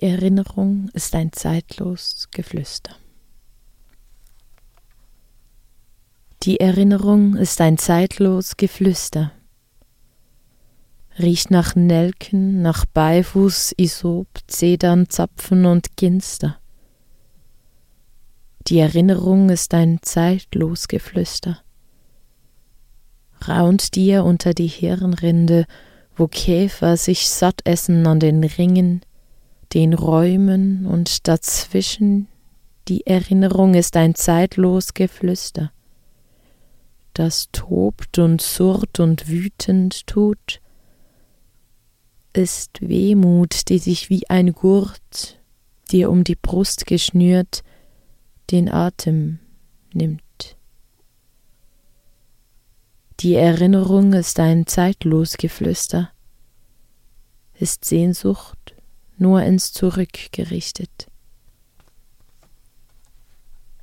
Die Erinnerung ist ein zeitlos Geflüster. Die Erinnerung ist ein zeitlos Geflüster. Riecht nach Nelken, nach Beifuß, Isop, Zedern, Zapfen und Ginster. Die Erinnerung ist ein zeitlos Geflüster. Raunt dir unter die Hirnrinde, wo Käfer sich satt essen an den Ringen, den Räumen und dazwischen. Die Erinnerung ist ein zeitlos Geflüster, das tobt und surrt und wütend tut, ist Wehmut, die sich wie ein Gurt dir um die Brust geschnürt, den Atem nimmt. Die Erinnerung ist ein zeitlos Geflüster, ist Sehnsucht nur ins Zurück gerichtet.